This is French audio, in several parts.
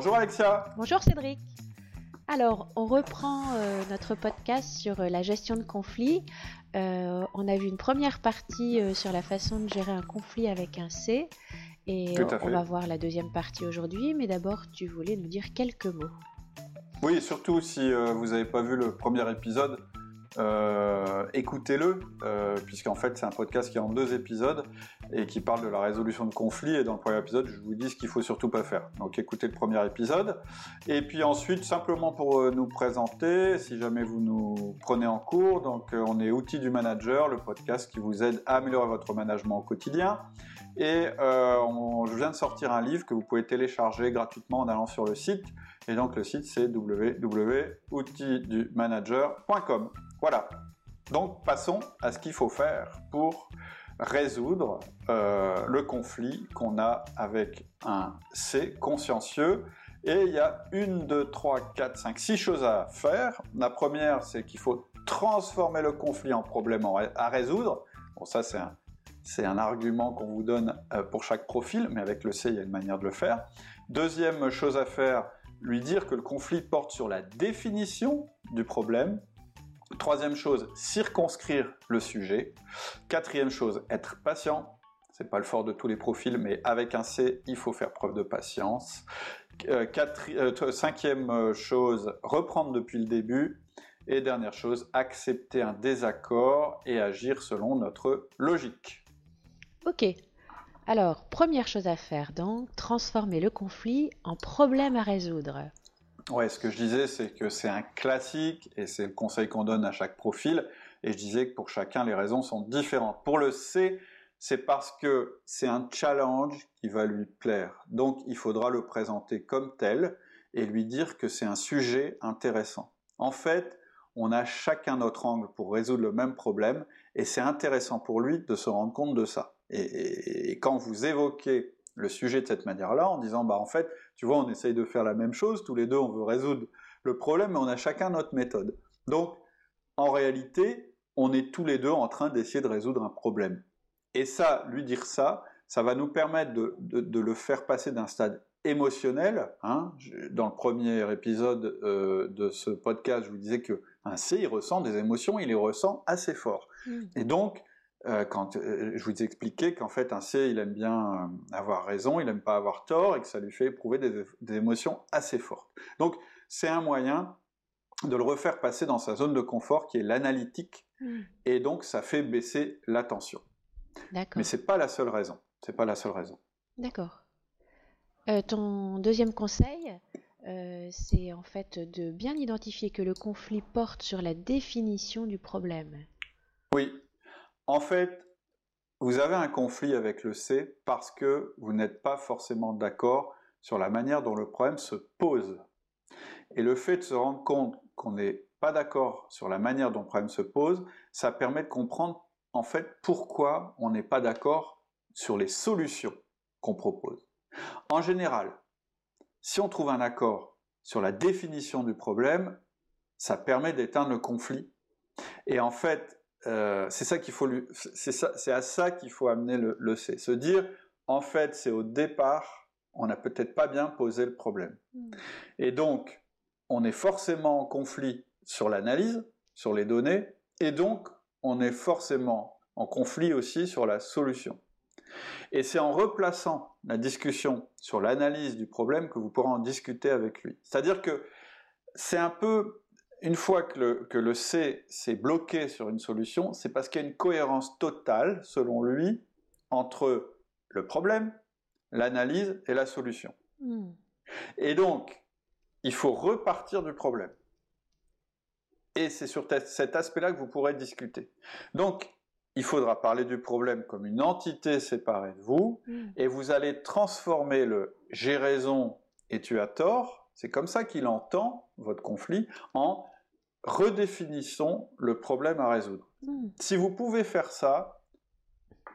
Bonjour Alexia. Bonjour Cédric. Alors, on reprend euh, notre podcast sur euh, la gestion de conflits. Euh, on a vu une première partie sur la façon de gérer un conflit avec un C. Et on va voir la deuxième partie aujourd'hui. Mais d'abord, tu voulais nous dire quelques mots. Oui, surtout si vous n'avez pas vu le premier épisode, euh, écoutez-le, euh, puisqu'en fait c'est un podcast qui est en deux épisodes et qui parle de la résolution de conflits. Et dans le premier épisode, je vous dis ce qu'il faut surtout pas faire. Donc écoutez le premier épisode. Et puis ensuite, simplement pour euh, nous présenter, si jamais vous nous prenez en cours, donc euh, on est Outils du Manager, le podcast qui vous aide à améliorer votre management au quotidien. Et je viens de sortir un livre que vous pouvez télécharger gratuitement en allant sur le site. Et donc le site c'est www.outildumanager.com. Voilà. Donc passons à ce qu'il faut faire pour résoudre euh, le conflit qu'on a avec un C consciencieux. Et il y a une, deux, trois, quatre, cinq, six choses à faire. La première, c'est qu'il faut transformer le conflit en problème à résoudre. Bon, ça, c'est un, argument qu'on vous donne euh, pour chaque profil, mais avec le C, il y a une manière de le faire. Deuxième chose à faire, lui dire que le conflit porte sur la définition du problème Troisième chose, circonscrire le sujet. Quatrième chose, être patient. C'est pas le fort de tous les profils, mais avec un C, il faut faire preuve de patience. Euh, euh, cinquième euh, chose, reprendre depuis le début. Et dernière chose, accepter un désaccord et agir selon notre logique. Ok. Alors, première chose à faire donc, transformer le conflit en problème à résoudre. Ouais, ce que je disais, c'est que c'est un classique et c'est le conseil qu'on donne à chaque profil. Et je disais que pour chacun, les raisons sont différentes. Pour le C, c'est parce que c'est un challenge qui va lui plaire. Donc, il faudra le présenter comme tel et lui dire que c'est un sujet intéressant. En fait, on a chacun notre angle pour résoudre le même problème et c'est intéressant pour lui de se rendre compte de ça. Et, et quand vous évoquez le sujet de cette manière-là, en disant, bah en fait, tu vois, on essaye de faire la même chose, tous les deux, on veut résoudre le problème, mais on a chacun notre méthode. Donc, en réalité, on est tous les deux en train d'essayer de résoudre un problème. Et ça, lui dire ça, ça va nous permettre de, le faire passer d'un stade émotionnel. Hein. Dans le premier épisode euh, de ce podcast, je vous disais que un C, il ressent des émotions, il les ressent assez fort. Mmh. Et donc, euh, quand euh, je vous ai expliqué qu'en fait un C il aime bien euh, avoir raison, il aime pas avoir tort et que ça lui fait éprouver des, émotions assez fortes. Donc c'est un moyen de le refaire passer dans sa zone de confort qui est l'analytique hmm. et donc ça fait baisser la tension. D'accord. Mais c'est pas la seule raison. C'est pas la seule raison. D'accord. ton deuxième conseil, c'est en fait de bien identifier que le conflit porte sur la définition du problème. Oui, en fait, vous avez un conflit avec le C parce que vous n'êtes pas forcément d'accord sur la manière dont le problème se pose. Et le fait de se rendre compte qu'on n'est pas d'accord sur la manière dont le problème se pose, ça permet de comprendre en fait pourquoi on n'est pas d'accord sur les solutions qu'on propose. En général, si on trouve un accord sur la définition du problème, ça permet d'éteindre le conflit. Et en fait, euh, c'est ça qu'il faut c'est à ça qu'il faut amener le, C. Se dire, en fait, c'est au départ, on n'a peut-être pas bien posé le problème. Hmm. Et donc, on est forcément en conflit sur l'analyse, sur les données, et donc, on est forcément en conflit aussi sur la solution. Et c'est en replaçant la discussion sur l'analyse du problème que vous pourrez en discuter avec lui. C'est-à-dire que c'est un peu une fois que le, C s'est bloqué sur une solution, c'est parce qu'il y a une cohérence totale, selon lui, entre le problème, l'analyse et la solution. Hmm. Et donc, il faut repartir du problème. Et c'est sur cet aspect-là que vous pourrez discuter. Donc, il faudra parler du problème comme une entité séparée de vous, hmm. et vous allez transformer le j'ai raison et tu as tort, c'est comme ça qu'il entend votre conflit en redéfinissons le problème à résoudre. Hmm. Si vous pouvez faire ça,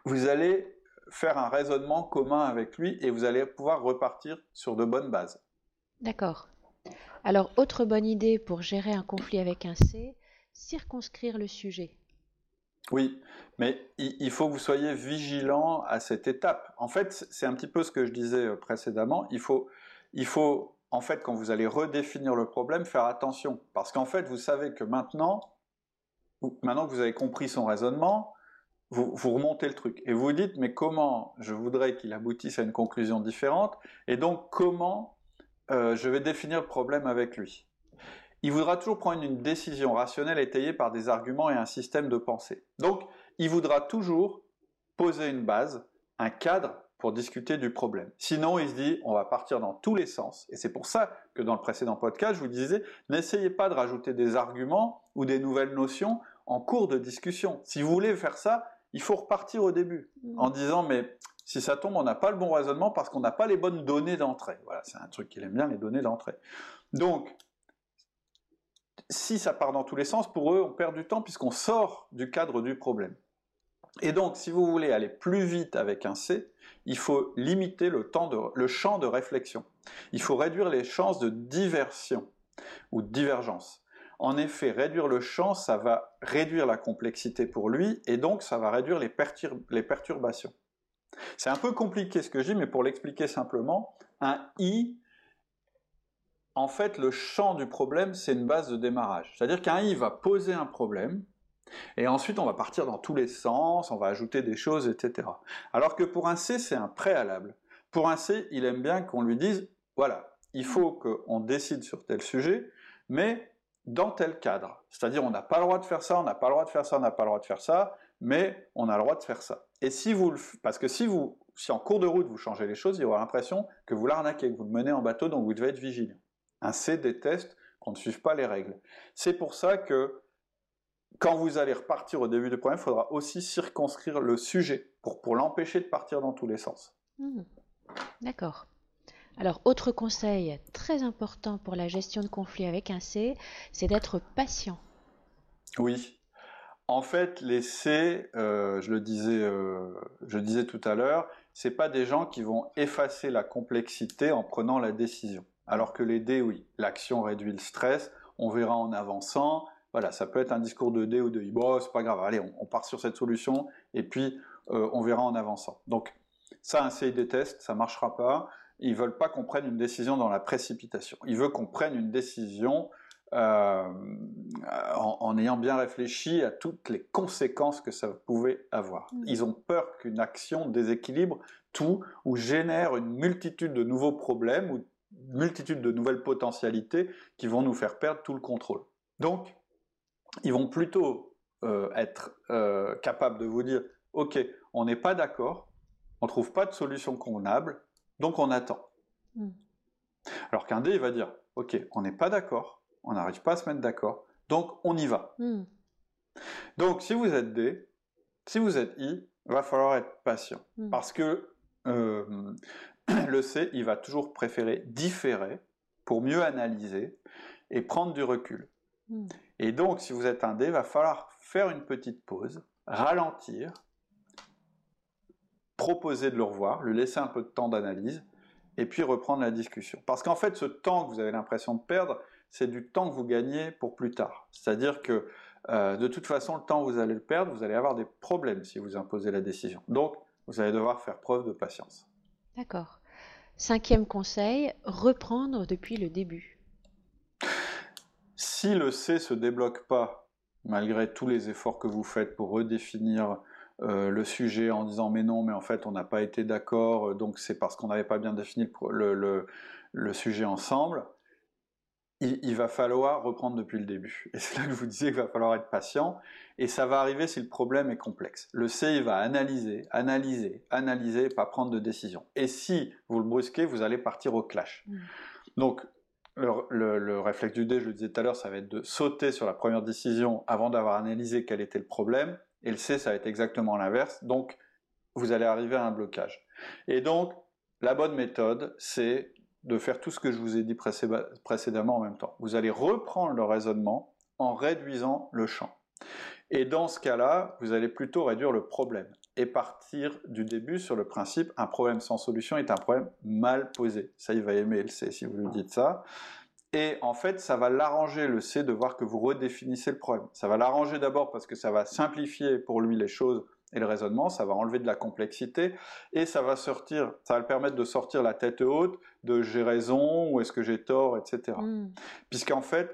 vous allez faire un raisonnement commun avec lui et vous allez pouvoir repartir sur de bonnes bases. D'accord. Alors, autre bonne idée pour gérer un conflit avec un C, circonscrire le sujet. Oui, mais il faut que vous soyez vigilant à cette étape. En fait, c'est un petit peu ce que je disais précédemment. Il faut, il faut en fait, quand vous allez redéfinir le problème, faire attention. Parce qu'en fait, vous savez que maintenant, maintenant que vous avez compris son raisonnement, vous, remontez le truc. Et vous vous dites, mais comment je voudrais qu'il aboutisse à une conclusion différente? Et donc, comment euh, je vais définir le problème avec lui? Il voudra toujours prendre une décision rationnelle étayée par des arguments et un système de pensée. Donc, il voudra toujours poser une base, un cadre pour discuter du problème. Sinon, il se dit, on va partir dans tous les sens. Et c'est pour ça que dans le précédent podcast, je vous disais, n'essayez pas de rajouter des arguments ou des nouvelles notions en cours de discussion. Si vous voulez faire ça, il faut repartir au début mmh. en disant, mais si ça tombe, on n'a pas le bon raisonnement parce qu'on n'a pas les bonnes données d'entrée. Voilà, c'est un truc qu'il aime bien, les données d'entrée. Donc, si ça part dans tous les sens, pour eux, on perd du temps puisqu'on sort du cadre du problème. Et donc, si vous voulez aller plus vite avec un C, il faut limiter le, temps de, le champ de réflexion. Il faut réduire les chances de diversion ou de divergence. En effet, réduire le champ, ça va réduire la complexité pour lui, et donc ça va réduire les, les perturbations. C'est un peu compliqué ce que je dis, mais pour l'expliquer simplement, un I, en fait, le champ du problème, c'est une base de démarrage. C'est-à-dire qu'un I va poser un problème, et ensuite, on va partir dans tous les sens, on va ajouter des choses, etc. Alors que pour un C, c'est un préalable. Pour un C, il aime bien qu'on lui dise, voilà, il faut qu'on décide sur tel sujet, mais dans tel cadre. C'est-à-dire, on n'a pas le droit de faire ça, on n'a pas le droit de faire ça, on n'a pas le droit de faire ça, mais on a le droit de faire ça. Et si vous, parce que si vous, si en cours de route vous changez les choses, il y aura l'impression que vous l'arnaquez, que vous le menez en bateau, donc vous devez être vigilant. Un C déteste qu'on ne suive pas les règles. C'est pour ça que quand vous allez repartir au début du problème, il faudra aussi circonscrire le sujet pour, pour l'empêcher de partir dans tous les sens. Hmm. D'accord. Alors, autre conseil très important pour la gestion de conflits avec un C, c'est d'être patient. Oui. En fait, les C, euh, je, le disais, euh, je disais tout à l'heure, c'est pas des gens qui vont effacer la complexité en prenant la décision. Alors que les D, oui, l'action réduit le stress, on verra en avançant, voilà, ça peut être un discours de D ou de I. Bon, c'est pas grave, allez, on, part sur cette solution et puis euh, on verra en avançant. Donc, ça, un CI des tests, ça marchera pas. Ils veulent pas qu'on prenne une décision dans la précipitation. Ils veulent qu'on prenne une décision euh, en, ayant bien réfléchi à toutes les conséquences que ça pouvait avoir. Mmh. Ils ont peur qu'une action déséquilibre tout ou génère une multitude de nouveaux problèmes ou une multitude de nouvelles potentialités qui vont nous faire perdre tout le contrôle. Donc, ils vont plutôt euh, être euh, capables de vous dire, OK, on n'est pas d'accord, on ne trouve pas de solution convenable, donc on attend. Hmm. Alors qu'un D, il va dire, OK, on n'est pas d'accord, on n'arrive pas à se mettre d'accord, donc on y va. Hmm. Donc si vous êtes D, si vous êtes I, il va falloir être patient. Hmm. Parce que euh, le C, il va toujours préférer différer pour mieux analyser et prendre du recul. Et donc, si vous êtes un D, il va falloir faire une petite pause, ralentir, proposer de le revoir, lui laisser un peu de temps d'analyse, et puis reprendre la discussion. Parce qu'en fait, ce temps que vous avez l'impression de perdre, c'est du temps que vous gagnez pour plus tard. C'est-à-dire que euh, de toute façon, le temps que vous allez le perdre, vous allez avoir des problèmes si vous imposez la décision. Donc, vous allez devoir faire preuve de patience. D'accord. Cinquième conseil, reprendre depuis le début. Si le C se débloque pas, malgré tous les efforts que vous faites pour redéfinir euh, le sujet en disant mais non, mais en fait on n'a pas été d'accord, euh, donc c'est parce qu'on n'avait pas bien défini le, sujet ensemble, il, va falloir reprendre depuis le début. Et c'est là que je vous disais qu'il va falloir être patient, et ça va arriver si le problème est complexe. Le C, il va analyser, analyser, analyser, pas prendre de décision. Et si vous le brusquez, vous allez partir au clash. Mmh. Donc le, réflexe du D, je le disais tout à l'heure, ça va être de sauter sur la première décision avant d'avoir analysé quel était le problème. Et le C, ça va être exactement l'inverse. Donc, vous allez arriver à un blocage. Et donc, la bonne méthode, c'est de faire tout ce que je vous ai dit précédemment en même temps. Vous allez reprendre le raisonnement en réduisant le champ. Et dans ce cas-là, vous allez plutôt réduire le problème et partir du début sur le principe un problème sans solution est un problème mal posé. Ça, il va aimer le C si vous lui dites ça. Et en fait, ça va l'arranger le C de voir que vous redéfinissez le problème. Ça va l'arranger d'abord parce que ça va simplifier pour lui les choses Et le raisonnement, ça va enlever de la complexité et ça va sortir, ça va le permettre de sortir la tête haute de j'ai raison ou est-ce que j'ai tort, etc. Mm. Puisqu'en fait,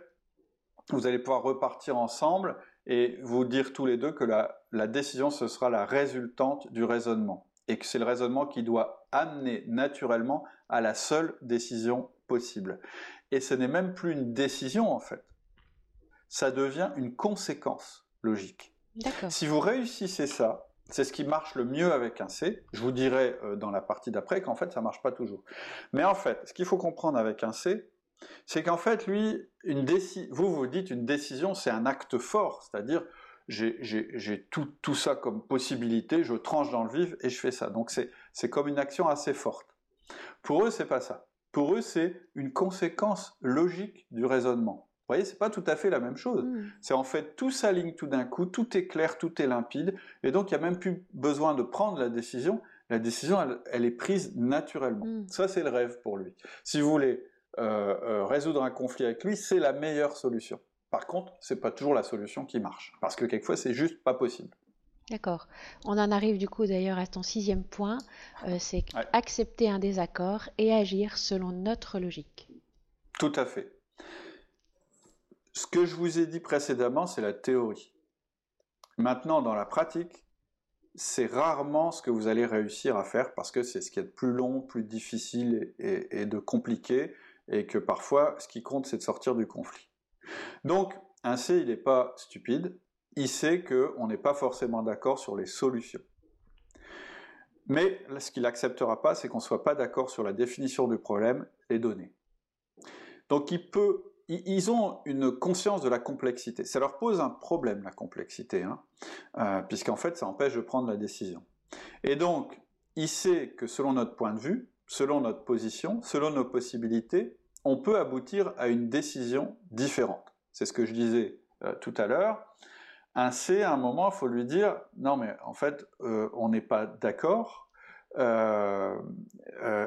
vous allez pouvoir repartir ensemble et vous dire tous les deux que la, la décision, ce sera la résultante du raisonnement et que c'est le raisonnement qui doit amener naturellement à la seule décision possible. Et ce n'est même plus une décision en fait, ça devient une conséquence logique. Si vous réussissez ça, c'est ce qui marche le mieux avec un C. Je vous dirai euh, dans la partie d'après qu'en fait ça marche pas toujours. Mais en fait, ce qu'il faut comprendre avec un C, c'est qu'en fait lui, une vous vous dites une décision, c'est un acte fort, c'est-à-dire j'ai tout, tout, ça comme possibilité, je tranche dans le vif et je fais ça. Donc c'est comme une action assez forte. Pour eux, c'est pas ça. Pour eux, c'est une conséquence logique du raisonnement. Vous voyez, c'est pas tout à fait la même chose. Hmm. C'est en fait tout s'aligne tout d'un coup, tout est clair, tout est limpide, et donc il n'y a même plus besoin de prendre la décision. La décision, elle, est prise naturellement. Hmm. Ça, c'est le rêve pour lui. Si vous voulez euh, euh, résoudre un conflit avec lui, c'est la meilleure solution. Par contre, c'est pas toujours la solution qui marche, parce que quelquefois, c'est juste pas possible. D'accord. On en arrive du coup d'ailleurs à ton sixième point, euh, c'est accepter un désaccord et agir selon notre logique. Tout à fait. Ce que je vous ai dit précédemment, c'est la théorie. Maintenant, dans la pratique, c'est rarement ce que vous allez réussir à faire parce que c'est ce qui est de plus long, plus difficile et, de compliqué, et que parfois, ce qui compte, c'est de sortir du conflit. Donc, un C, il n'est pas stupide, il sait qu'on n'est pas forcément d'accord sur les solutions. Mais ce qu'il n'acceptera pas, c'est qu'on ne soit pas d'accord sur la définition du problème, les données. Donc ils ont une conscience de la complexité. Ça leur pose un problème, la complexité, hein, euh, puisqu'en fait, ça empêche de prendre la décision. Et donc, il sait que selon notre point de vue, selon notre position, selon nos possibilités, on peut aboutir à une décision différente. C'est ce que je disais euh, tout à l'heure. Un C, à un moment, il faut lui dire non, mais en fait, euh, on n'est pas d'accord. Euh,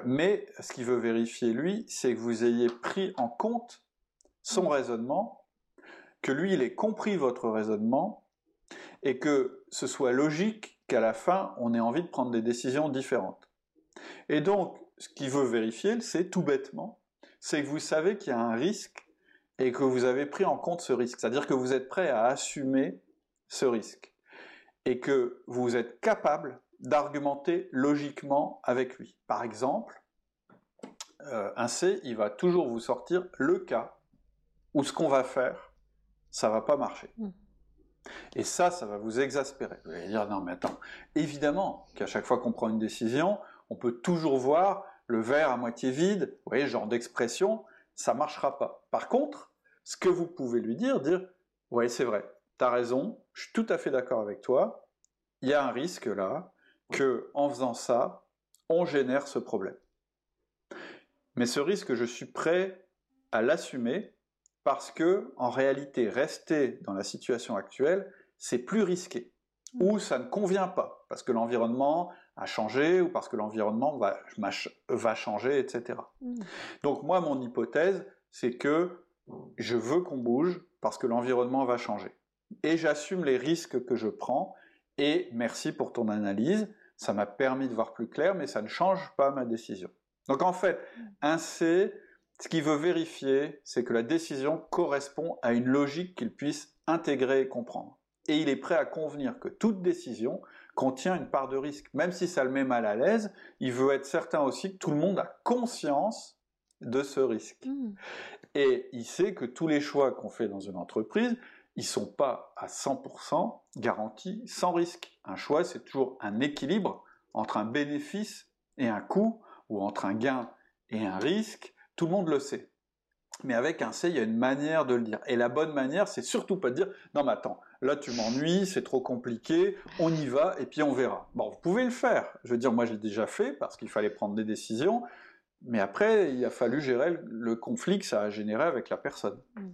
mais ce qu'il veut vérifier, lui, c'est que vous ayez pris en compte son raisonnement, que lui, il ait compris votre raisonnement, et que ce soit logique qu'à la fin, on ait envie de prendre des décisions différentes. Et donc, ce qu'il veut vérifier, c'est tout bêtement, c'est que vous savez qu'il y a un risque et que vous avez pris en compte ce risque. C'est-à-dire que vous êtes prêt à assumer ce risque et que vous êtes capable d'argumenter logiquement avec lui. Par exemple, euh, un C, il va toujours vous sortir le cas où ce qu'on va faire, ça va pas marcher. Hmm. Et ça, ça va vous exaspérer. Vous allez dire, non mais attends, évidemment qu'à chaque fois qu'on prend une décision, on peut toujours voir le verre à moitié vide, vous voyez, genre d'expression, ça marchera pas. Par contre, ce que vous pouvez lui dire, dire, ouais, c'est vrai, tu as raison, je suis tout à fait d'accord avec toi, il y a un risque là que en faisant ça, on génère ce problème. Mais ce risque, je suis prêt à l'assumer parce que en réalité, rester dans la situation actuelle, c'est plus risqué ou ça ne convient pas parce que l'environnement a changé ou parce que l'environnement va, va changer, etc. Mmh. Donc moi, mon hypothèse, c'est que je veux qu'on bouge parce que l'environnement va changer et j'assume les risques que je prends. Et merci pour ton analyse, ça m'a permis de voir plus clair, mais ça ne change pas ma décision. Donc en fait, un C, ce qu'il veut vérifier, c'est que la décision correspond à une logique qu'il puisse intégrer et comprendre. Et il est prêt à convenir que toute décision contient une part de risque. Même si ça le met mal à l'aise, il veut être certain aussi que tout le monde a conscience de ce risque. Mmh. Et il sait que tous les choix qu'on fait dans une entreprise, ils sont pas à 100% garantis sans risque. Un choix, c'est toujours un équilibre entre un bénéfice et un coût, ou entre un gain et un risque. Tout le monde le sait. Mais avec un C, il y a une manière de le dire. Et la bonne manière, c'est surtout pas de dire non mais attends, là tu m'ennuies, c'est trop compliqué, on y va et puis on verra. Bon, vous pouvez le faire. Je veux dire, moi j'ai déjà fait parce qu'il fallait prendre des décisions, mais après il a fallu gérer le conflit que ça a généré avec la personne. Mm.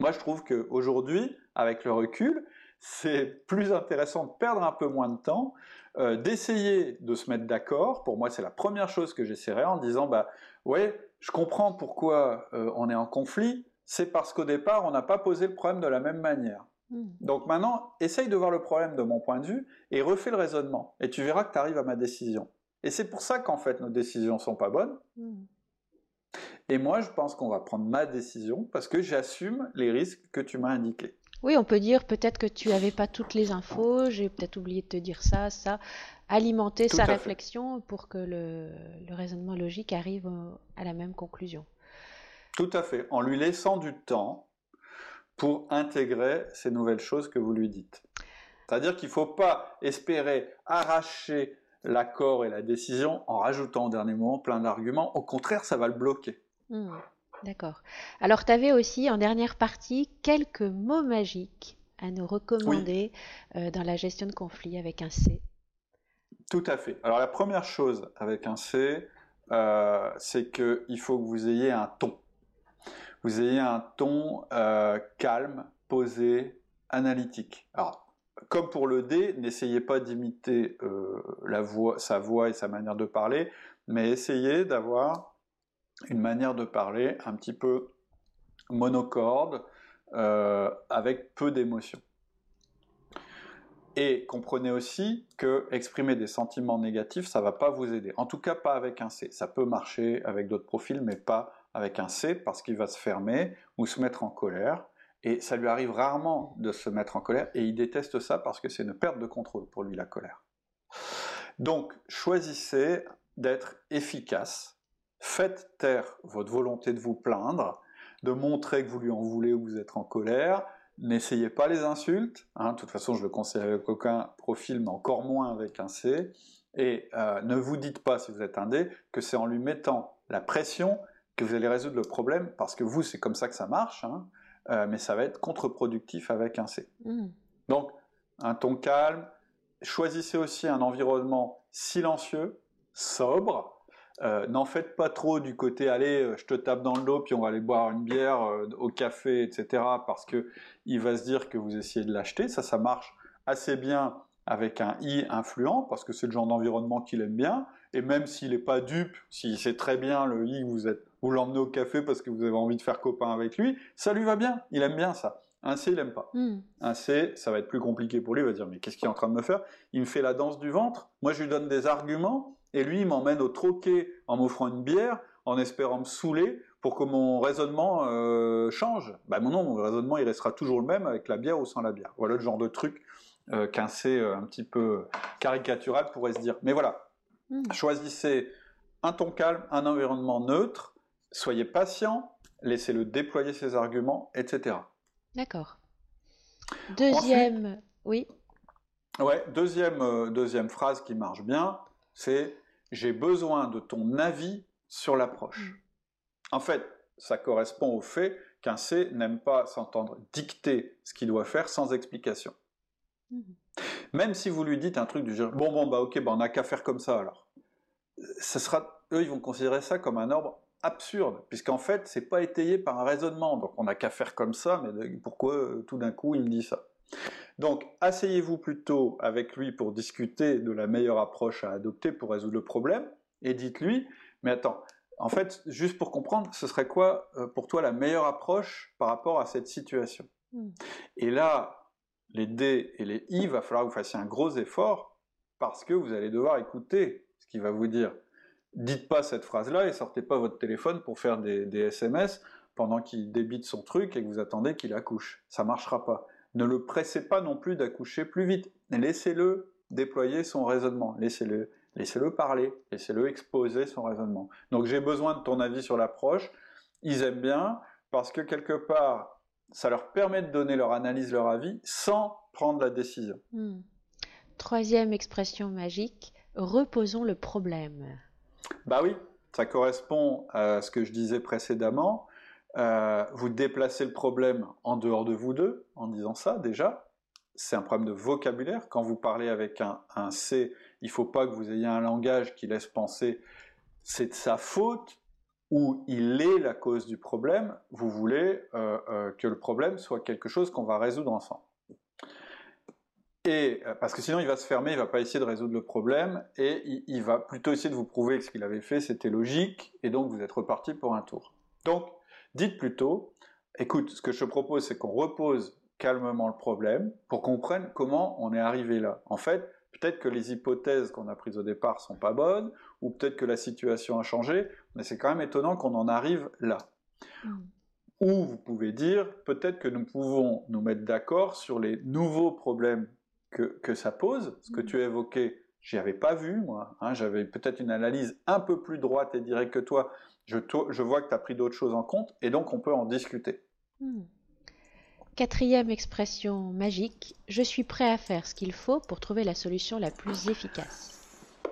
Moi, je trouve qu'aujourd'hui, avec le recul, c'est plus intéressant de perdre un peu moins de temps, euh, d'essayer de se mettre d'accord. Pour moi, c'est la première chose que j'essaierai en disant, bah ouais, je comprends pourquoi euh, on est en conflit. C'est parce qu'au départ, on n'a pas posé le problème de la même manière. Hmm. Donc maintenant, essaye de voir le problème de mon point de vue et refais le raisonnement. Et tu verras que tu arrives à ma décision. Et c'est pour ça qu'en fait nos décisions sont pas bonnes. Hmm. Et moi, je pense qu'on va prendre ma décision parce que j'assume les risques que tu m'as indiqués. Oui, on peut dire peut-être que tu n'avais pas toutes les infos, j'ai peut-être oublié de te dire ça, ça. Alimenter sa réflexion pour que le, raisonnement logique arrive à la même conclusion. Tout à fait, en lui laissant du temps pour intégrer ces nouvelles choses que vous lui dites. C'est-à-dire qu'il ne faut pas espérer arracher l'accord et la décision en rajoutant au dernier moment plein d'arguments. Au contraire, ça va le bloquer. Hmm, d'accord. Alors, tu avais aussi en dernière partie quelques mots magiques à nous recommander euh, dans la gestion de conflits avec un C. Tout à fait. Alors, la première chose avec un C, euh, c'est qu'il faut que vous ayez un ton. Vous ayez un ton euh, calme, posé, analytique. Comme pour le D, n'essayez pas d'imiter euh, sa voix et sa manière de parler, mais essayez d'avoir une manière de parler un petit peu monocorde, euh, avec peu d'émotion. Et comprenez aussi que exprimer des sentiments négatifs, ça va pas vous aider. En tout cas, pas avec un C. Ça peut marcher avec d'autres profils, mais pas avec un C parce qu'il va se fermer ou se mettre en colère. Et ça lui arrive rarement de se mettre en colère, et il déteste ça parce que c'est une perte de contrôle pour lui, la colère. Donc, choisissez d'être efficace, faites taire votre volonté de vous plaindre, de montrer que vous lui en voulez ou que vous êtes en colère, n'essayez pas les insultes, hein. de toute façon je le conseille avec aucun profil, mais encore moins avec un C, et euh, ne vous dites pas, si vous êtes un D, que c'est en lui mettant la pression que vous allez résoudre le problème, parce que vous, c'est comme ça que ça marche, hein. Euh, mais ça va être contre-productif avec un C. Hmm. Donc, un ton calme. Choisissez aussi un environnement silencieux, sobre. Euh, n'en faites pas trop du côté allez, euh, je te tape dans le dos, puis on va aller boire une bière au café, etc. Parce que il va se dire que vous essayez de l'acheter. Ça, ça marche assez bien avec un I influent, parce que c'est le genre d'environnement qu'il aime bien. Et même s'il n'est pas dupe, s'il sait très bien le I vous êtes vous l'emmenez au café parce que vous avez envie de faire copain avec lui, ça lui va bien, il aime bien ça. Un C, il aime pas. Hmm. Un C, ça va être plus compliqué pour lui, il va dire mais qu'est-ce qu'il est en train de me faire? Il me fait la danse du ventre, moi je lui donne des arguments, et lui il m'emmène au troquet en m'offrant une bière, en espérant me saouler pour que mon raisonnement euh, change. Bah non, mon raisonnement il restera toujours le même avec la bière ou sans la bière. Voilà le genre de truc euh, qu'un C euh, un petit peu caricatural pourrait se dire. Mais voilà, hmm. choisissez un ton calme, un environnement neutre, soyez patient, laissez-le déployer ses arguments, etc. D'accord. Deuxième, oui. Ouais, deuxième, euh, deuxième phrase qui marche bien, c'est j'ai besoin de ton avis sur l'approche. Mm. En fait, ça correspond au fait qu'un C n'aime pas s'entendre dicter ce qu'il doit faire sans explication. Mm. Même si vous lui dites un truc du genre bon bon bah ok bah on n'a qu'à faire comme ça alors, ce sera eux ils vont considérer ça comme un ordre absurde, puisqu'en fait, c'est pas étayé par un raisonnement. Donc, on n'a qu'à faire comme ça, mais pourquoi euh, tout d'un coup il me dit ça? Donc, asseyez-vous plutôt avec lui pour discuter de la meilleure approche à adopter pour résoudre le problème, et dites-lui, mais attends, en fait, juste pour comprendre, ce serait quoi euh, pour toi la meilleure approche par rapport à cette situation? Hmm. Et là, les D et les I, va falloir que vous fassiez un gros effort parce que vous allez devoir écouter ce qu'il va vous dire dites pas cette phrase-là et sortez pas votre téléphone pour faire des, SMS pendant qu'il débite son truc et que vous attendez qu'il accouche. Ça marchera pas. Ne le pressez pas non plus d'accoucher plus vite. Laissez-le déployer son raisonnement. Laissez-le laissez-le parler. Laissez-le exposer son raisonnement. Donc j'ai besoin de ton avis sur l'approche. Ils aiment bien parce que quelque part, ça leur permet de donner leur analyse, leur avis sans prendre la décision. Hmm. Troisième expression magique, reposons le problème. Bah oui, ça correspond à ce que je disais précédemment. Euh, vous déplacez le problème en dehors de vous deux, en disant ça déjà. C'est un problème de vocabulaire. Quand vous parlez avec un, C, il ne faut pas que vous ayez un langage qui laisse penser c'est de sa faute ou il est la cause du problème. Vous voulez euh, euh, que le problème soit quelque chose qu'on va résoudre ensemble. Et euh, parce que sinon il va se fermer, il va pas essayer de résoudre le problème et il, va plutôt essayer de vous prouver que ce qu'il avait fait c'était logique et donc vous êtes reparti pour un tour. Donc dites plutôt, écoute, ce que je propose c'est qu'on repose calmement le problème pour qu'on comprenne comment on est arrivé là. En fait, peut-être que les hypothèses qu'on a prises au départ sont pas bonnes, ou peut-être que la situation a changé, mais c'est quand même étonnant qu'on en arrive là. Hmm. Ou vous pouvez dire, peut-être que nous pouvons nous mettre d'accord sur les nouveaux problèmes que, que ça pose. Ce que hmm. tu as évoqué, j'y avais pas vu, moi. Hein. J'avais peut-être une analyse un peu plus droite et directe que toi. Je, je vois que tu as pris d'autres choses en compte, et donc on peut en discuter. Hmm. Quatrième expression magique, je suis prêt à faire ce qu'il faut pour trouver la solution la plus efficace.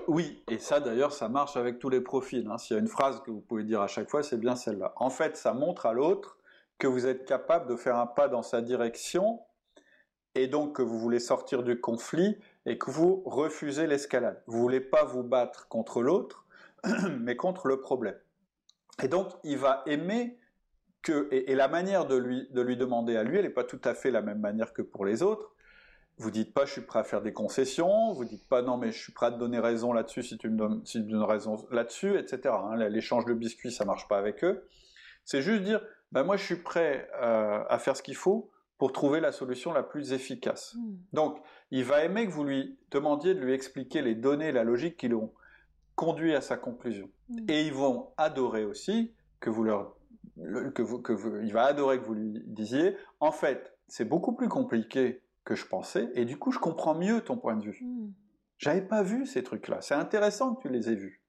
Oui, et ça d'ailleurs, ça marche avec tous les profils. Hein. S'il y a une phrase que vous pouvez dire à chaque fois, c'est bien celle-là. En fait, ça montre à l'autre que vous êtes capable de faire un pas dans sa direction et donc que vous voulez sortir du conflit et que vous refusez l'escalade. Vous voulez pas vous battre contre l'autre, mais contre le problème. Et donc, il va aimer que, et, la manière de lui, de lui demander à lui, elle n'est pas tout à fait la même manière que pour les autres. Vous dites pas je suis prêt à faire des concessions, vous dites pas non mais je suis prêt à te donner raison là-dessus si tu me donnes, raison là-dessus, etc. Hein. L'échange de biscuits ça marche pas avec eux. C'est juste dire ben moi je suis prêt euh, à faire ce qu'il faut pour trouver la solution la plus efficace. Hmm. Donc il va aimer que vous lui demandiez de lui expliquer les données, la logique qui l'ont conduit à sa conclusion. Hmm. Et ils vont adorer aussi que vous leur que, vous, que vous, il va adorer que vous lui disiez, en fait, c'est beaucoup plus compliqué que je pensais, et du coup, je comprends mieux ton point de vue. Hmm. J'avais pas vu ces trucs-là. C'est intéressant que tu les aies vus.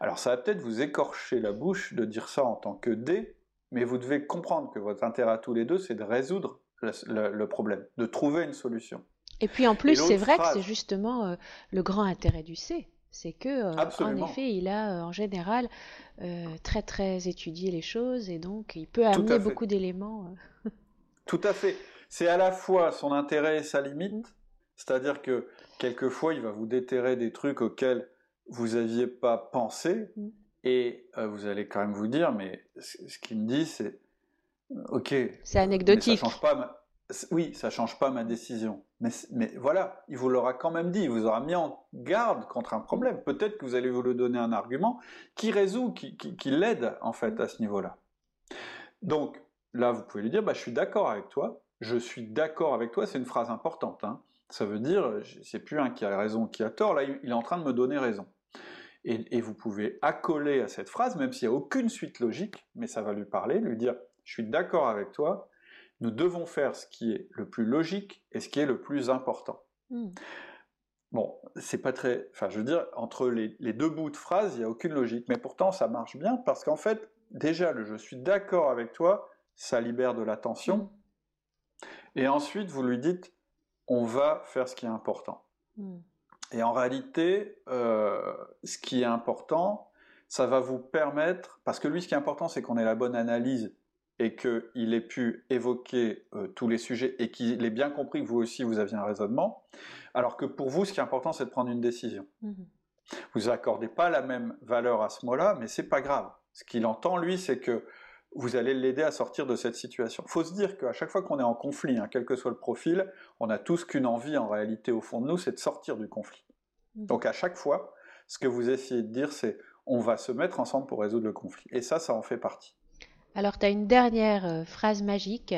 Alors, ça va peut-être vous écorcher la bouche de dire ça en tant que D, mais vous devez comprendre que votre intérêt à tous les deux, c'est de résoudre le, problème, de trouver une solution. Et puis en plus, c'est vrai que c'est justement euh, le grand intérêt du C c'est que euh, en effet il a euh, en général très très étudié les choses et donc il peut amener beaucoup d'éléments. Tout à fait. C'est à la fois son intérêt et sa limite, mm. c'est-à-dire que quelquefois il va vous déterrer des trucs auxquels vous aviez pas pensé mm. Et vous allez quand même vous dire mais ce qu'il me dit c'est ok. C'est anecdotique. ça change pas oui, ça change pas ma décision. Mais, voilà, il vous l'aura quand même dit, il vous aura mis en garde contre un problème. Peut-être que vous allez vous le donner un argument qui résout, qui, l'aide en fait à ce niveau-là. Donc là, vous pouvez lui dire, bah, je suis d'accord avec toi, je suis d'accord avec toi, c'est une phrase importante. Hein. Ça veut dire, c'est plus un qui a raison, qui a tort, là, il est en train de me donner raison. Et, et vous pouvez accoler à cette phrase, même s'il n'y a aucune suite logique, mais ça va lui parler, lui dire, je suis d'accord avec toi, nous devons faire ce qui est le plus logique et ce qui est le plus important. Hmm. Bon, c'est pas très. Enfin, je veux dire, entre les, deux bouts de phrase, il n'y a aucune logique. Mais pourtant, ça marche bien parce qu'en fait, déjà, le je suis d'accord avec toi, ça libère de la tension. Hmm. Et ensuite, vous lui dites, on va faire ce qui est important. Hmm. Et en réalité, euh, ce qui est important, ça va vous permettre, parce que lui, ce qui est important, c'est qu'on ait la bonne analyse et qu'il ait pu évoquer euh, tous les sujets et qu'il ait bien compris que vous aussi vous aviez un raisonnement, alors que pour vous ce qui est important c'est de prendre une décision. Mhm. Vous accordez pas la même valeur à ce mot-là, mais c'est pas grave. Ce qu'il entend lui c'est que vous allez l'aider à sortir de cette situation. Il faut se dire qu'à chaque fois qu'on est en conflit, hein, quel que soit le profil, on a tous qu'une envie en réalité au fond de nous, c'est de sortir du conflit. Mhm. Donc à chaque fois, ce que vous essayez de dire c'est on va se mettre ensemble pour résoudre le conflit. Et ça, ça en fait partie. Alors tu as une dernière euh, phrase magique.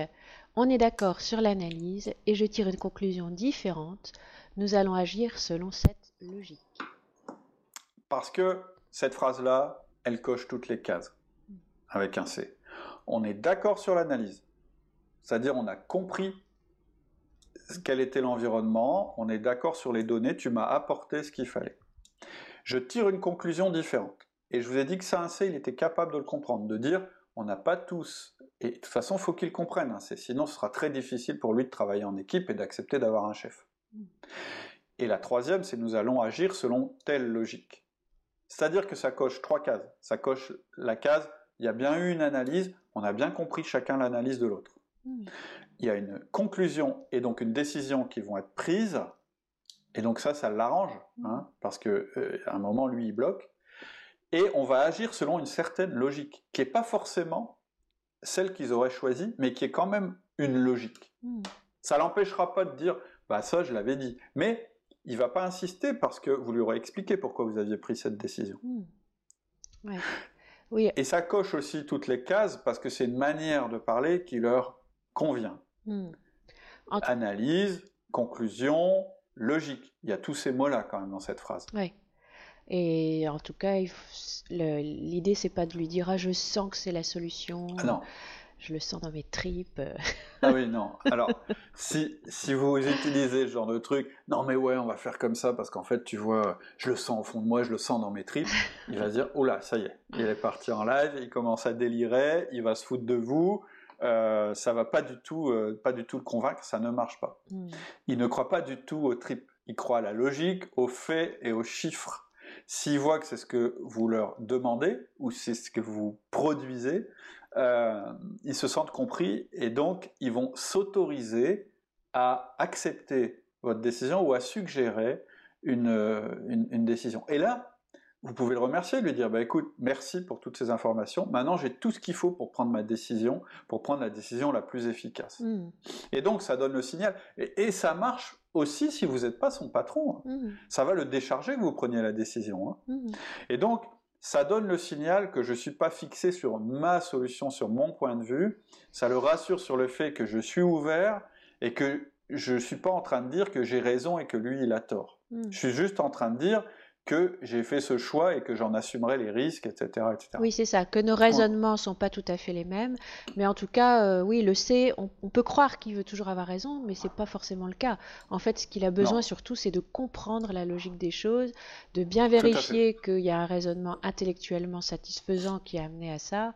On est d'accord sur l'analyse et je tire une conclusion différente. Nous allons agir selon cette logique. Parce que cette phrase-là, elle coche toutes les cases avec un C. On est d'accord sur l'analyse. C'est-à-dire on a compris quel était l'environnement, on est d'accord sur les données, tu m'as apporté ce qu'il fallait. Je tire une conclusion différente. Et je vous ai dit que ça, il était capable de le comprendre, de dire on n'a pas tous, et de toute façon, faut qu'il comprenne, sinon ce sera très difficile pour lui de travailler en équipe et d'accepter d'avoir un chef. Et la troisième, c'est nous allons agir selon telle logique. C'est-à-dire que ça coche trois cases. Ça coche la case, il y a bien eu une analyse, on a bien compris chacun l'analyse de l'autre. Mm. Il y a une conclusion et donc une décision qui vont être prises, et donc ça, ça l'arrange, hein, parce qu'à euh, un moment, lui, il bloque et on va agir selon une certaine logique, qui n'est pas forcément celle qu'ils auraient choisie, mais qui est quand même une logique. Hmm. Ça l'empêchera pas de dire, bah ça je l'avais dit, mais il va pas insister parce que vous lui aurez expliqué pourquoi vous aviez pris cette décision. Hmm. Oui. Et ça coche aussi toutes les cases parce que c'est une manière de parler qui leur convient. Hmm. Analyse, conclusion, logique. Il y a tous ces mots-là quand même dans cette phrase. Oui. Et en tout cas, l'idée, c'est pas de lui dire ah je sens que c'est la solution. Ah non. Je le sens dans mes tripes. ah oui, non. Alors, si, si vous utilisez ce genre de truc, non mais ouais, on va faire comme ça parce qu'en fait, tu vois, je le sens au fond de moi, je le sens dans mes tripes, il va se dire, oula, ça y est, il est parti en live, il commence à délirer, il va se foutre de vous, euh, ça va pas du tout, euh, pas du tout le convaincre, ça ne marche pas. Hmm. Il ne croit pas du tout aux tripes, il croit à la logique, aux faits et aux chiffres. S'il voit que c'est ce que vous leur demandez ou c'est ce que vous produisez, euh, ils se sentent compris et donc ils vont s'autoriser à accepter votre décision ou à suggérer une, une décision. Et là, vous pouvez le remercier, lui dire bah, écoute, merci pour toutes ces informations. Maintenant, j'ai tout ce qu'il faut pour prendre ma décision, pour prendre la décision la plus efficace. Hmm. Et donc, ça donne le signal. Et, ça marche aussi si vous n'êtes pas son patron. Hein. Hmm. Ça va le décharger que vous preniez la décision. Hein. Hmm. Et donc, ça donne le signal que je ne suis pas fixé sur ma solution, sur mon point de vue. Ça le rassure sur le fait que je suis ouvert et que je ne suis pas en train de dire que j'ai raison et que lui, il a tort. Je suis juste en train de dire que j'ai fait ce choix et que j'en assumerai les risques, etc. etc. Oui, c'est ça, que nos raisonnements ne sont pas tout à fait les mêmes, mais en tout cas, euh, oui, le C, on, peut croire qu'il veut toujours avoir raison, mais c'est pas forcément le cas. En fait, ce qu'il a besoin surtout, c'est de comprendre la logique des choses, de bien vérifier qu'il y a un raisonnement intellectuellement satisfaisant qui a amené à ça,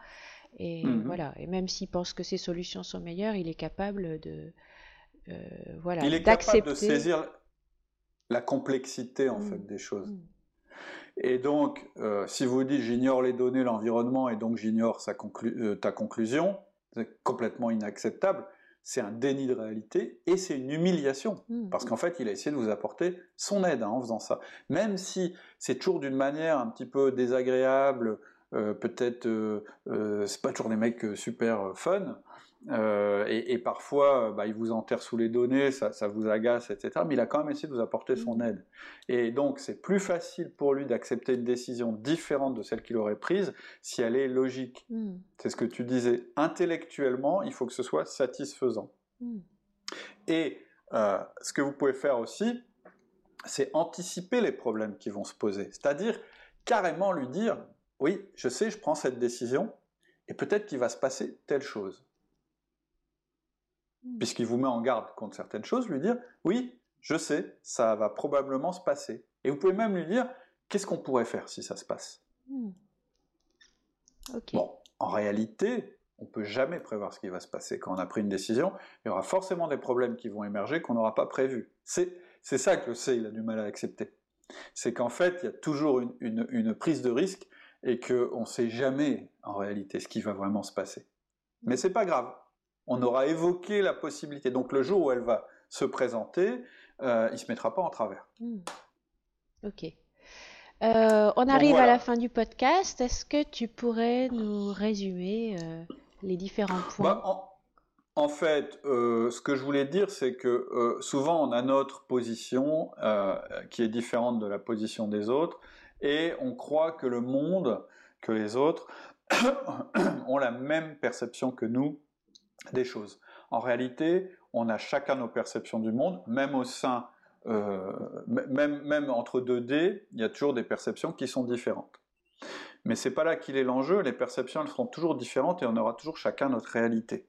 et mhm. voilà. Et même s'il pense que ses solutions sont meilleures, il est capable de, euh, voilà, il est capable de saisir la complexité en fait mm. des choses. Mm. Et donc, euh, si vous dites j'ignore les données, l'environnement, et donc j'ignore euh, ta conclusion, c'est complètement inacceptable. C'est un déni de réalité et c'est une humiliation. Hmm. Parce qu'en fait, il a essayé de vous apporter son aide hein, en faisant ça. Même si c'est toujours d'une manière un petit peu désagréable, euh, peut-être c'est pas toujours des mecs super fun, euh, et, parfois, euh, bah, il vous enterre sous les données, ça, vous agace, etc. Mais il a quand même essayé de vous apporter son mm. aide. Et donc, c'est plus facile pour lui d'accepter une décision différente de celle qu'il aurait prise si elle est logique. Mm. C'est ce que tu disais. Intellectuellement, il faut que ce soit satisfaisant. Mm. Et euh, ce que vous pouvez faire aussi, c'est anticiper les problèmes qui vont se poser. C'est-à-dire carrément lui dire, oui, je sais, je prends cette décision, et peut-être qu'il va se passer telle chose. Hmm. puisqu'il vous met en garde contre certaines choses, lui dire oui, je sais, ça va probablement se passer. Et vous pouvez même lui dire qu'est-ce qu'on pourrait faire si ça se passe? Hmm. Bon, en réalité, on ne peut jamais prévoir ce qui va se passer. Quand on a pris une décision, il y aura forcément des problèmes qui vont émerger qu'on n'aura pas prévus. C'est, ça que le C, il a du mal à accepter. C'est qu'en fait, il y a toujours une, une prise de risque et qu'on ne sait jamais en réalité ce qui va vraiment se passer. Mais c'est pas grave, on aura évoqué la possibilité. Donc le jour où elle va se présenter, euh, il ne se mettra pas en travers. Hmm. Ok. Euh, on arrive à la fin du podcast. Est-ce que tu pourrais nous résumer euh, les différents points? Bah, en, fait, ce que je voulais dire, c'est que souvent on a notre position qui est différente de la position des autres, et on croit que le monde, que les autres, ont la même perception que nous des choses. En réalité, on a chacun nos perceptions du monde, même euh, entre deux d il y a toujours des perceptions qui sont différentes. Mais c'est pas là qu'il est l'enjeu, les perceptions elles seront toujours différentes et on aura toujours chacun notre réalité.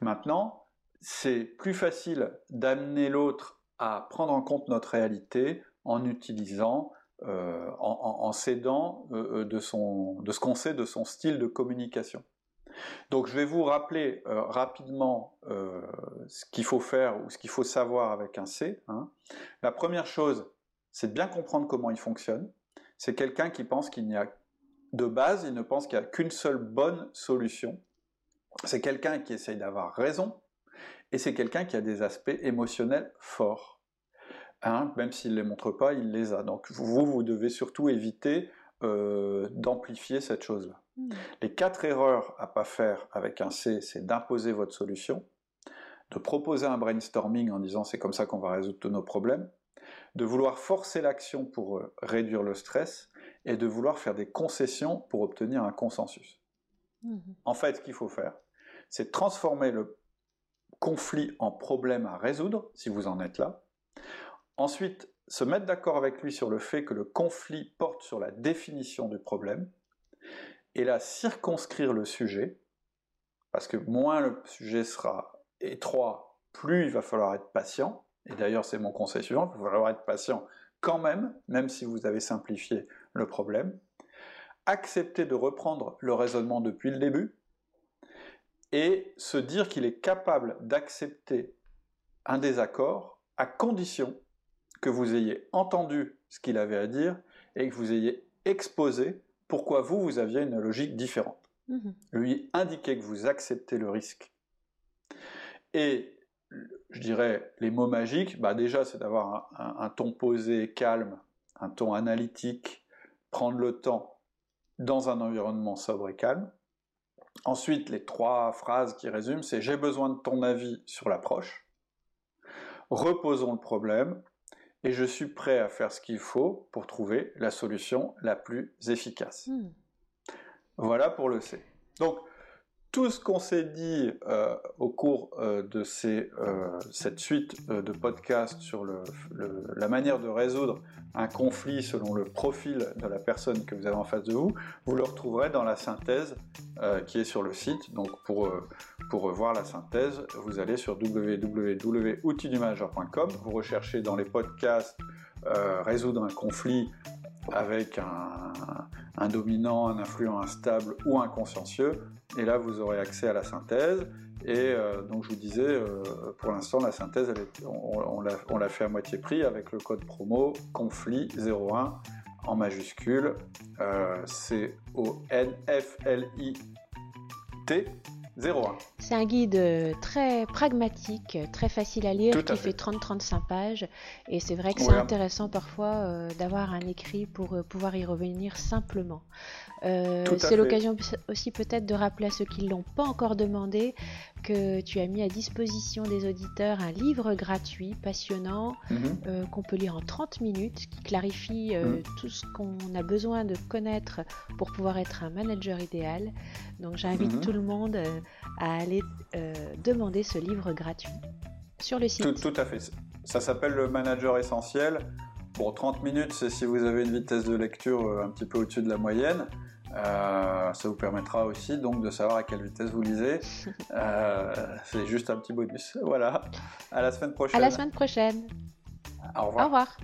Maintenant, c'est plus facile d'amener l'autre à prendre en compte notre réalité en utilisant, euh, en, s'aidant euh, de ce qu'on sait de son style de communication. Donc je vais vous rappeler euh, rapidement euh, ce qu'il faut faire ou ce qu'il faut savoir avec un C. Hein. La première chose, c'est de bien comprendre comment il fonctionne. C'est quelqu'un qui pense qu'il n'y a de base, il ne pense qu'il n'y a qu'une seule bonne solution. C'est quelqu'un qui essaye d'avoir raison et c'est quelqu'un qui a des aspects émotionnels forts. Hein. même s'il ne les montre pas, il les a. Donc vous, vous devez surtout éviter euh, d'amplifier cette chose-là. Hmm. Les quatre erreurs à pas faire avec un C, c'est d'imposer votre solution, de proposer un brainstorming en disant c'est comme ça qu'on va résoudre tous nos problèmes, de vouloir forcer l'action pour euh, réduire le stress et de vouloir faire des concessions pour obtenir un consensus. Hmm. En fait, ce qu'il faut faire, c'est transformer le conflit en problème à résoudre, si vous en êtes là. Ensuite, se mettre d'accord avec lui sur le fait que le conflit porte sur la définition du problème. Et là, circonscrire le sujet, parce que moins le sujet sera étroit, plus il va falloir être patient. Et d'ailleurs, c'est mon conseil suivant, il va falloir être patient quand même, même si vous avez simplifié le problème. Accepter de reprendre le raisonnement depuis le début et se dire qu'il est capable d'accepter un désaccord à condition que vous ayez entendu ce qu'il avait à dire et que vous ayez exposé pourquoi vous, vous aviez une logique différente. Mmh Lui indiquer que vous acceptez le risque. Et je dirais, les mots magiques, bah déjà, c'est d'avoir un, ton posé, calme, un ton analytique, prendre le temps dans un environnement sobre et calme. Ensuite, les trois phrases qui résument, c'est j'ai besoin de ton avis sur l'approche, reposons le problème, et je suis prêt à faire ce qu'il faut pour trouver la solution la plus efficace. Hmm. Voilà pour le C. Donc, tout ce qu'on s'est dit euh, au cours euh, de euh, cette suite de podcasts sur la manière de résoudre un conflit selon le profil de la personne que vous avez en face de vous, vous le retrouverez dans la synthèse qui est sur le site. Donc pour, pour voir la synthèse, vous allez sur www.outildumanager.com, vous recherchez dans les podcasts résoudre un conflit avec un, dominant, un influent instable ou un consciencieux. Et là, vous aurez accès à la synthèse. Et euh, donc, je vous disais, euh, pour l'instant, la synthèse, on, l'a fait à moitié prix avec le code promo conflit 01 en majuscule. Euh, C-O-N-F-L-I-T. 01. C'est un guide euh, très pragmatique, très facile à lire, qui fait, 30-35 pages. Et c'est vrai que c'est intéressant parfois euh, d'avoir un écrit pour euh, pouvoir y revenir simplement. c'est l'occasion aussi peut-être de rappeler à ceux qui ne l'ont pas encore demandé que tu as mis à disposition des auditeurs un livre gratuit, passionnant, mhm. qu'on peut lire en 30 minutes, qui clarifie mhm. tout ce qu'on a besoin de connaître pour pouvoir être un manager idéal. Donc j'invite mhm. tout le monde à aller euh, demander ce livre gratuit sur le site. Tout, à fait. Ça s'appelle le manager essentiel. Pour 30 minutes, c'est si vous avez une vitesse de lecture euh, un petit peu au-dessus de la moyenne. Euh, ça vous permettra aussi donc de savoir à quelle vitesse vous lisez. c'est juste un petit bonus. Voilà. À la semaine prochaine. À la semaine prochaine. Au revoir. Au revoir.